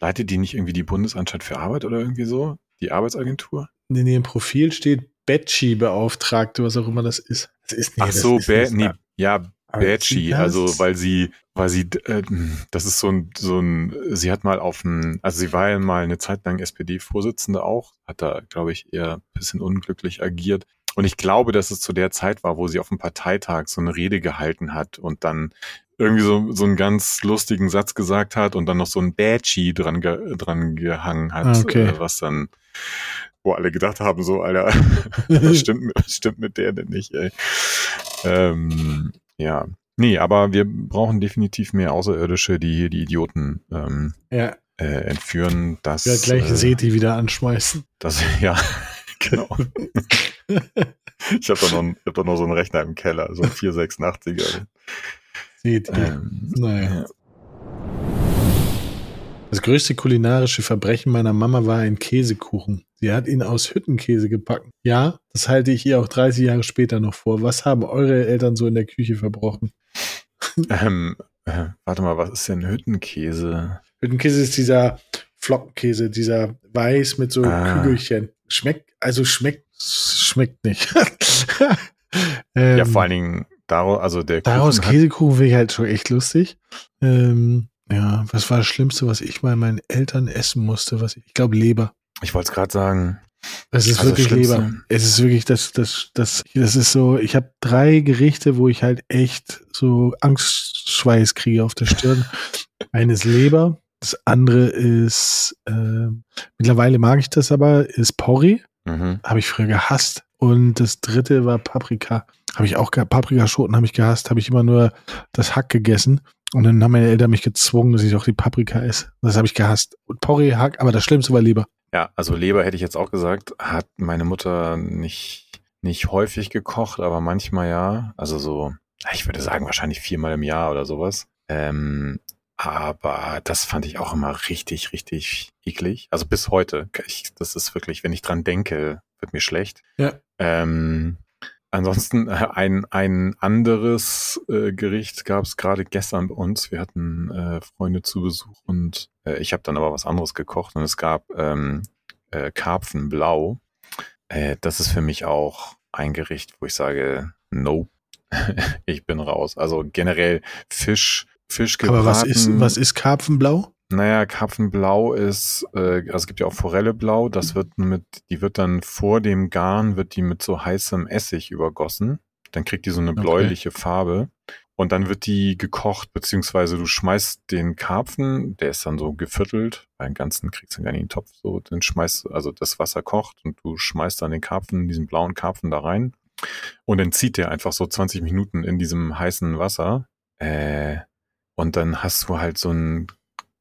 leitet die nicht irgendwie die Bundesanstalt für Arbeit oder irgendwie so? Die Arbeitsagentur? In ihrem Profil steht Betschi-Beauftragte, was auch immer das ist. Das ist nee, Ach so, ist nee, ja, Badgy, also weil sie, weil sie, äh, das ist so ein, so ein, sie hat mal auf ein, also sie war ja mal eine Zeit lang SPD-Vorsitzende auch, hat da, glaube ich, eher ein bisschen unglücklich agiert. Und ich glaube, dass es zu der Zeit war, wo sie auf dem Parteitag so eine Rede gehalten hat und dann irgendwie so, so einen ganz lustigen Satz gesagt hat und dann noch so ein Badgy dran, ge, dran gehangen hat, ah, okay. äh, was dann, wo alle gedacht haben, so, Alter, was stimmt, was stimmt mit der denn nicht, ey? Ähm, ja. Nee, aber wir brauchen definitiv mehr Außerirdische, die hier die Idioten ähm, ja. äh, entführen. Das, ja, gleich äh, Seti wieder anschmeißen. Das, ja, genau. ich habe da, noch, hab da noch so einen Rechner im Keller, so ein 486er. Seti. Ähm, naja. Ja. Das größte kulinarische Verbrechen meiner Mama war ein Käsekuchen. Sie hat ihn aus Hüttenkäse gepackt. Ja, das halte ich ihr auch 30 Jahre später noch vor. Was haben eure Eltern so in der Küche verbrochen? Ähm, äh, warte mal, was ist denn Hüttenkäse? Hüttenkäse ist dieser Flockenkäse, dieser weiß mit so ah. Kügelchen. Schmeckt, also schmeckt, schmeckt nicht. ähm, ja, vor allen Dingen daraus, also der Daraus Käsekuchen finde ich halt schon echt lustig. Ähm, ja, was war das Schlimmste, was ich mal meinen Eltern essen musste? Was ich, ich glaube Leber. Ich wollte es gerade sagen. Es ist also wirklich Leber. Es ist wirklich das, das, das, das ist so, ich habe drei Gerichte, wo ich halt echt so Angstschweiß kriege auf der Stirn. Eines Leber, das andere ist, äh, mittlerweile mag ich das aber, ist Porree. Mhm. Habe ich früher gehasst. Und das dritte war Paprika. Habe ich auch, Paprikaschoten habe ich gehasst, habe ich immer nur das Hack gegessen. Und dann haben meine Eltern mich gezwungen, dass ich auch die Paprika esse. Das habe ich gehasst. Und Porree, Hack, aber das Schlimmste war Leber. Ja, also Leber hätte ich jetzt auch gesagt, hat meine Mutter nicht, nicht häufig gekocht, aber manchmal ja. Also so, ich würde sagen, wahrscheinlich viermal im Jahr oder sowas. Ähm, aber das fand ich auch immer richtig, richtig eklig. Also bis heute. Ich, das ist wirklich, wenn ich dran denke, wird mir schlecht. Ja. Ähm, ansonsten äh, ein, ein anderes äh, Gericht gab es gerade gestern bei uns. Wir hatten äh, Freunde zu Besuch und äh, ich habe dann aber was anderes gekocht und es gab ähm, äh, Karpfenblau. Äh, das ist für mich auch ein Gericht, wo ich sage, nope, ich bin raus. Also generell Fisch, Fisch gebraten. Aber was ist, was ist Karpfenblau? Naja, Karpfenblau ist, äh, also es gibt ja auch Forelleblau, das wird mit, die wird dann vor dem Garn, wird die mit so heißem Essig übergossen. Dann kriegt die so eine bläuliche okay. Farbe. Und dann wird die gekocht, beziehungsweise du schmeißt den Karpfen, der ist dann so geviertelt, beim Ganzen kriegst du gar nicht in den Topf, so, dann schmeißt, also das Wasser kocht und du schmeißt dann den Karpfen, diesen blauen Karpfen da rein. Und dann zieht der einfach so 20 Minuten in diesem heißen Wasser. Äh, und dann hast du halt so einen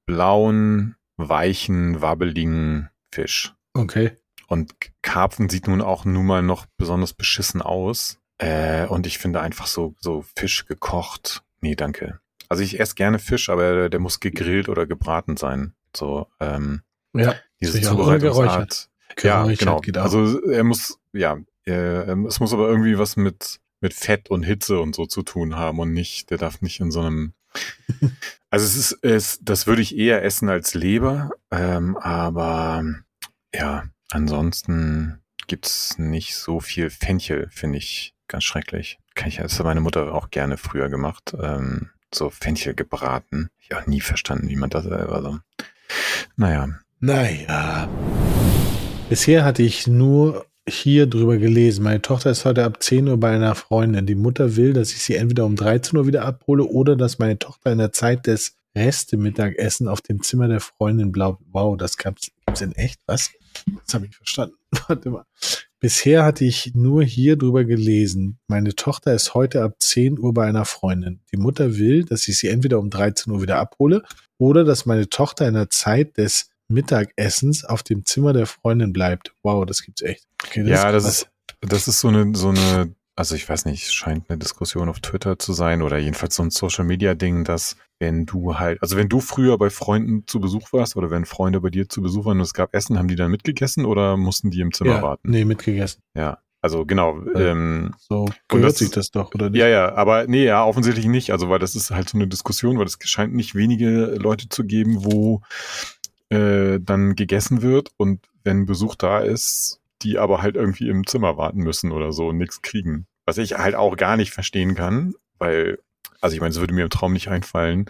blauen, weichen, wabbeligen Fisch. Okay. Und Karpfen sieht nun auch nun mal noch besonders beschissen aus. Äh, und ich finde einfach so, so Fisch gekocht. Nee, danke. Also ich esse gerne Fisch, aber der muss gegrillt oder gebraten sein. So, ähm, ja, diese Zubereitungsart. Ja, genau. Also er muss, ja, äh, es muss aber irgendwie was mit, mit Fett und Hitze und so zu tun haben und nicht, der darf nicht in so einem also es ist, es, das würde ich eher essen als Leber, ähm, aber ja, ansonsten gibt's nicht so viel Fenchel, finde ich ganz schrecklich. Kann ich, das hat meine Mutter auch gerne früher gemacht. Ähm, so Fenchel gebraten. Ich habe nie verstanden, wie man das selber so. Naja. Naja. Bisher hatte ich nur hier drüber gelesen. Meine Tochter ist heute ab 10 Uhr bei einer Freundin. Die Mutter will, dass ich sie entweder um 13 Uhr wieder abhole oder dass meine Tochter in der Zeit des Reste-Mittagessen auf dem Zimmer der Freundin bleibt. Wow, das gab's, gibt's in echt? Was? Das habe ich verstanden. Warte mal. Bisher hatte ich nur hier drüber gelesen. Meine Tochter ist heute ab 10 Uhr bei einer Freundin. Die Mutter will, dass ich sie entweder um 13 Uhr wieder abhole oder dass meine Tochter in der Zeit des Mittagessens auf dem Zimmer der Freundin bleibt. Wow, das gibt's echt. Okay, das ja, ist das ist, das ist so eine, so eine, also ich weiß nicht, scheint eine Diskussion auf Twitter zu sein oder jedenfalls so ein Social Media Ding, dass wenn du halt, also wenn du früher bei Freunden zu Besuch warst oder wenn Freunde bei dir zu Besuch waren und es gab Essen, haben die dann mitgegessen oder mussten die im Zimmer ja, warten? Nee, mitgegessen. Ja. Also genau. Ähm, so gehört das, sich das doch, oder nicht? Ja, ja, aber nee, ja, offensichtlich nicht. Also weil das ist halt so eine Diskussion, weil es scheint nicht wenige Leute zu geben, wo äh, dann gegessen wird und wenn Besuch da ist, die aber halt irgendwie im Zimmer warten müssen oder so und nichts kriegen. Was ich halt auch gar nicht verstehen kann, weil, also ich meine, es würde mir im Traum nicht einfallen,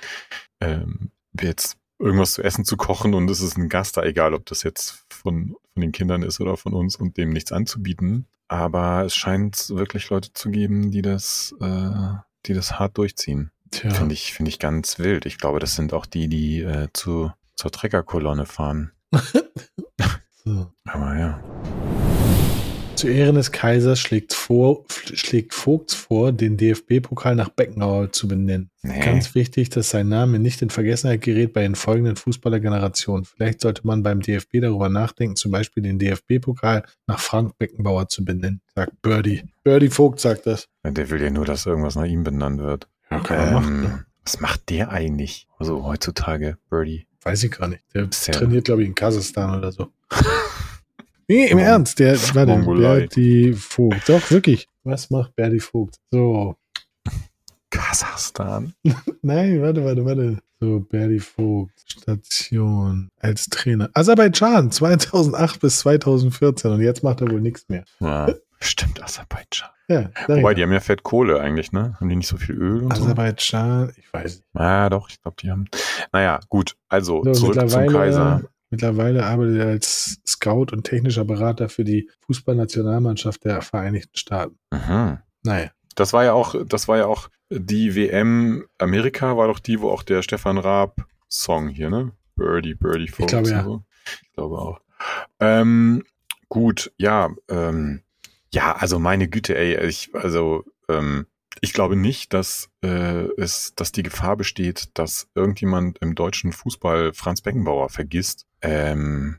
ähm, jetzt irgendwas zu essen zu kochen und es ist ein Gast da, egal ob das jetzt von, von den Kindern ist oder von uns und dem nichts anzubieten. Aber es scheint wirklich Leute zu geben, die das, äh, die das hart durchziehen. Finde ich, finde ich ganz wild. Ich glaube, das sind auch die, die äh, zu zur Treckerkolonne fahren. so. Aber ja. Zu Ehren des Kaisers schlägt, vor, schlägt Vogts vor, den DFB-Pokal nach Beckenauer zu benennen. Nee. Ganz wichtig, dass sein Name nicht in Vergessenheit gerät bei den folgenden Fußballergenerationen. Vielleicht sollte man beim DFB darüber nachdenken, zum Beispiel den DFB-Pokal nach Frank Beckenbauer zu benennen, sagt Birdie. Birdie Vogt sagt das. Der will ja nur, dass irgendwas nach ihm benannt wird. Man ähm. Ne? Was macht der eigentlich? Also heutzutage, Birdie. Weiß ich gar nicht. Der Sehr trainiert, glaube ich, in Kasachstan oder so. nee, im Ernst. Der, warte, Berti Vogt. Doch, wirklich. Was macht Berti Vogt? So. Kasachstan. Nein, warte, warte, warte. So, Berti Vogt, Station als Trainer. Aserbaidschan, 2008 bis 2014 und jetzt macht er wohl nichts mehr. Ja, stimmt, Aserbaidschan. Ja, Wobei, die haben ja Fettkohle eigentlich, ne? Haben die nicht so viel Öl und Aserbaidschan, so? ich weiß nicht. Ja, doch, ich glaube, die haben. Naja, gut, also so, zurück zum Kaiser. Mittlerweile arbeitet er als Scout und technischer Berater für die Fußballnationalmannschaft der Vereinigten Staaten. Mhm. Naja. Das war ja auch, das war ja auch die WM Amerika, war doch die, wo auch der Stefan Raab Song hier, ne? Birdie, Birdie Folks. Ich glaube, ja. So. Ich glaube auch. Ähm, gut, ja, ähm, ja, also meine Güte, ey, ich, also ähm, ich glaube nicht, dass äh, es, dass die Gefahr besteht, dass irgendjemand im deutschen Fußball Franz Beckenbauer vergisst. Ähm,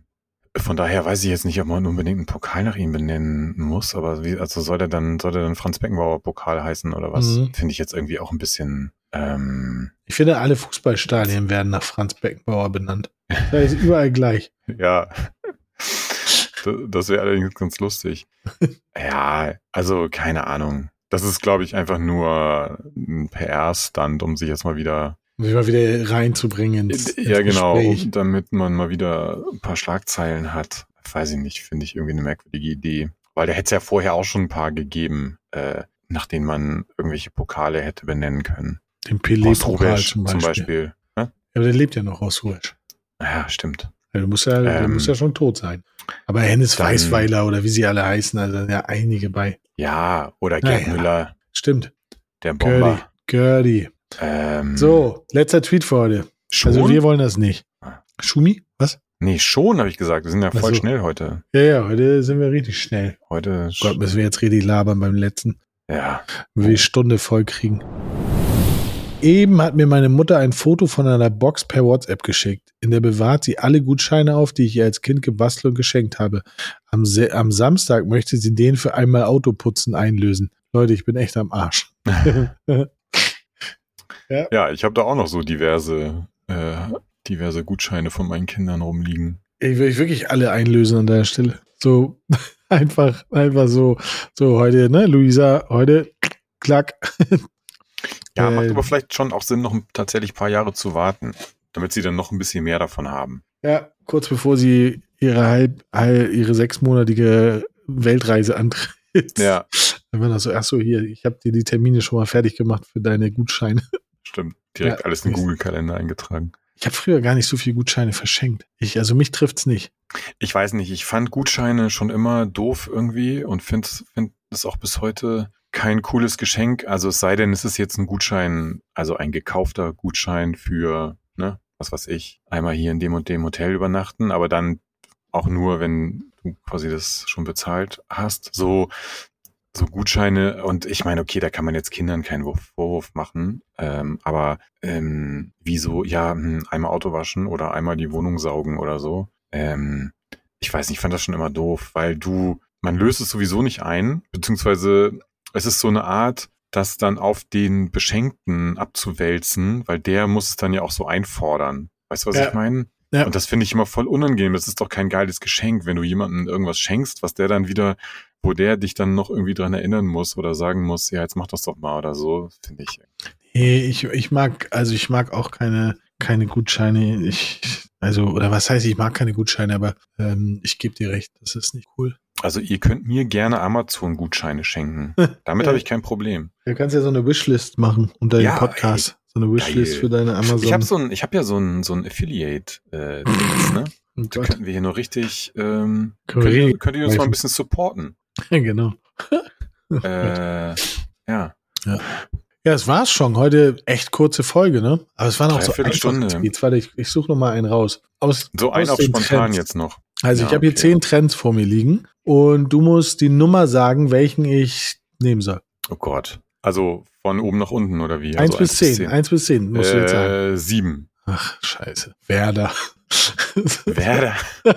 von daher weiß ich jetzt nicht, ob man unbedingt einen Pokal nach ihm benennen muss, aber wie, also soll der dann, soll der dann Franz Beckenbauer Pokal heißen oder was? Mhm. Finde ich jetzt irgendwie auch ein bisschen, ähm, Ich finde, alle Fußballstadien werden nach Franz Beckenbauer benannt. Da ist überall gleich. Ja. Das wäre allerdings ganz lustig. Ja, also keine Ahnung. Das ist, glaube ich, einfach nur ein PR-Stand, um sich jetzt mal wieder. Um sich mal wieder reinzubringen. Ins, ins ja, genau, Gespräch. damit man mal wieder ein paar Schlagzeilen hat. Weiß ich nicht, finde ich irgendwie eine merkwürdige Idee. Weil der hätte es ja vorher auch schon ein paar gegeben, äh, nach denen man irgendwelche Pokale hätte benennen können. Den Pelé-Pokal zum Beispiel. Zum Beispiel. Ja? ja, aber der lebt ja noch aus Ruhesch. Ja, stimmt. Ja, du musst ja, ähm, der muss ja schon tot sein. Aber Hennes dann, Weißweiler oder wie sie alle heißen, also sind ja einige bei. Ja, oder Gerd naja, Müller. Stimmt. Der Bomber. Gerdi. Ähm, so, letzter Tweet für heute. Schon? Also wir wollen das nicht. Ah. Schumi? Was? Nee, schon, habe ich gesagt. Wir sind ja voll so. schnell heute. Ja, ja, heute sind wir richtig schnell. Heute. Gott, müssen wir jetzt richtig labern beim letzten. Ja. Wir die Stunde voll kriegen. Eben hat mir meine Mutter ein Foto von einer Box per WhatsApp geschickt. In der bewahrt sie alle Gutscheine auf, die ich ihr als Kind gebastelt und geschenkt habe. Am, am Samstag möchte sie den für einmal Autoputzen einlösen. Leute, ich bin echt am Arsch. ja. ja. ich habe da auch noch so diverse, äh, diverse Gutscheine von meinen Kindern rumliegen. Ich will wirklich alle einlösen an der Stelle. So einfach, einfach so, so heute, ne, Luisa, heute, klack, ja, macht äh, aber vielleicht schon auch Sinn, noch tatsächlich ein paar Jahre zu warten, damit sie dann noch ein bisschen mehr davon haben. Ja, kurz bevor sie ihre halb, halb ihre sechsmonatige Weltreise antritt. Ja. Dann war das so, ach so, hier, ich habe dir die Termine schon mal fertig gemacht für deine Gutscheine. Stimmt, direkt ja, alles in den Google-Kalender eingetragen. Ich habe früher gar nicht so viel Gutscheine verschenkt. Ich, also mich trifft's nicht. Ich weiß nicht, ich fand Gutscheine schon immer doof irgendwie und finde find es auch bis heute kein cooles Geschenk. Also es sei denn, es ist jetzt ein Gutschein, also ein gekaufter Gutschein für, ne, was weiß ich, einmal hier in dem und dem Hotel übernachten, aber dann auch nur, wenn du quasi das schon bezahlt hast. So, so Gutscheine und ich meine, okay, da kann man jetzt Kindern keinen Vorwurf machen, ähm, aber ähm, wieso, ja, hm, einmal Auto waschen oder einmal die Wohnung saugen oder so. Ähm, ich weiß nicht, ich fand das schon immer doof, weil du, man löst es sowieso nicht ein, beziehungsweise es ist so eine Art, das dann auf den Beschenkten abzuwälzen, weil der muss es dann ja auch so einfordern. Weißt du, was ja. ich meine? Ja. Und das finde ich immer voll unangenehm. Das ist doch kein geiles Geschenk, wenn du jemandem irgendwas schenkst, was der dann wieder, wo der dich dann noch irgendwie dran erinnern muss oder sagen muss, ja, jetzt mach das doch mal oder so, finde ich. Nee, ich, ich mag, also ich mag auch keine, keine Gutscheine. Ich, also, oder was heißt, ich mag keine Gutscheine, aber ähm, ich gebe dir recht, das ist nicht cool. Also ihr könnt mir gerne Amazon-Gutscheine schenken. Damit habe ich kein Problem. Du kannst ja so eine Wishlist machen unter dem ja, Podcast. So eine Wishlist geil. für deine Amazon. Ich habe so ein, ich habe ja so ein, so ein Affiliate, äh, ne? Oh da könnten wir hier nur richtig, ähm, könnt, ihr, könnt ihr uns mal ein bisschen supporten. Ja, genau. äh, ja. ja. Ja, es war's schon. Heute echt kurze Folge, ne? Aber es waren auch so Stunde. Tweets. Warte, ich, ich suche noch mal einen raus. Aus, so ein auf spontan Trends. jetzt noch. Also ja, ich habe okay. hier zehn Trends vor mir liegen und du musst die Nummer sagen, welchen ich nehmen soll. Oh Gott. Also von oben nach unten oder wie? Eins, also bis, zehn. zehn. Eins bis zehn musst äh, du jetzt sagen. Äh, sieben. Ach, scheiße. Werder. Werder.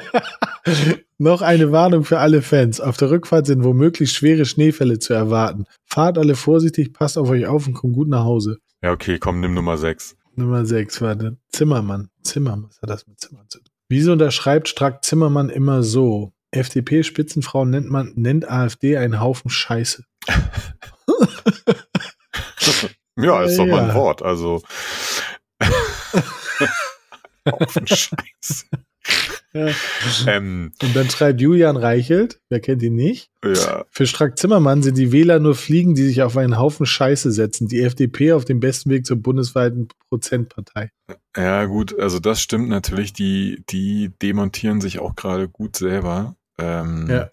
Noch eine Warnung für alle Fans. Auf der Rückfahrt sind womöglich schwere Schneefälle zu erwarten. Fahrt alle vorsichtig, passt auf euch auf und kommt gut nach Hause. Ja, okay, komm, nimm Nummer 6. Nummer 6, warte. Zimmermann. Zimmermann, was hat das mit Zimmermann zu tun? Wieso unterschreibt Strack Zimmermann immer so? FDP-Spitzenfrau nennt man, nennt AfD einen Haufen Scheiße. ja, ist doch mal ein Wort, also. Haufen Scheiße. Ja. Ähm, und dann schreibt Julian Reichelt, wer kennt ihn nicht? Ja. Für Strack Zimmermann sind die Wähler nur Fliegen, die sich auf einen Haufen Scheiße setzen. Die FDP auf dem besten Weg zur bundesweiten Prozentpartei. Ja, gut, also das stimmt natürlich. Die, die demontieren sich auch gerade gut selber. Ähm, ja.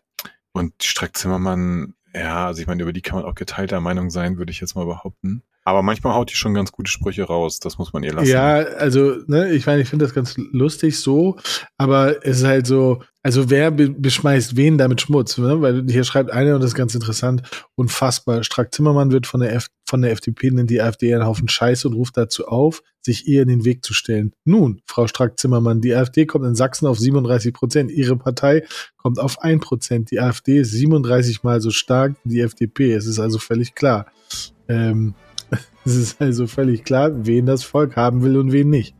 Und Strack Zimmermann, ja, also ich meine, über die kann man auch geteilter Meinung sein, würde ich jetzt mal behaupten. Aber manchmal haut die schon ganz gute Sprüche raus, das muss man ihr lassen. Ja, also, ne, ich meine, ich finde das ganz lustig so, aber es ist halt so, also wer be beschmeißt wen damit Schmutz, ne? Weil hier schreibt einer, und das ist ganz interessant, unfassbar. Strack Zimmermann wird von der, F von der FDP nennt die AfD einen Haufen Scheiße und ruft dazu auf, sich ihr in den Weg zu stellen. Nun, Frau Strack Zimmermann, die AfD kommt in Sachsen auf 37 Prozent, ihre Partei kommt auf ein Prozent. Die AfD ist 37 mal so stark wie die FDP. Es ist also völlig klar. Ähm, Es ist also völlig klar, wen das Volk haben will und wen nicht.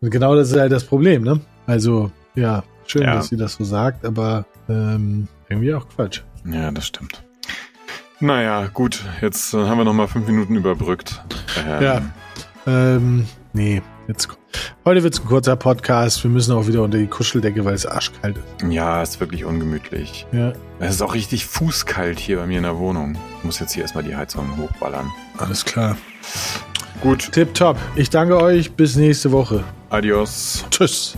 Und genau das ist halt das Problem, ne? Also, ja, schön, Ja. dass sie das so sagt, aber ähm, irgendwie auch Quatsch. Ja, das stimmt. Naja, gut, jetzt äh, haben wir noch mal fünf Minuten überbrückt. Ähm, Ja. Ähm, nee, jetzt. Heute wird's ein kurzer Podcast. Wir müssen auch wieder unter die Kuscheldecke, weil es arschkalt ist. Ja, ist wirklich ungemütlich. Ja, Es ist auch richtig fußkalt hier bei mir in der Wohnung. Ich muss jetzt hier erstmal die Heizung hochballern. alles klar. Gut, Tipptopp. Ich danke euch. Bis nächste Woche. adios. Tschüss.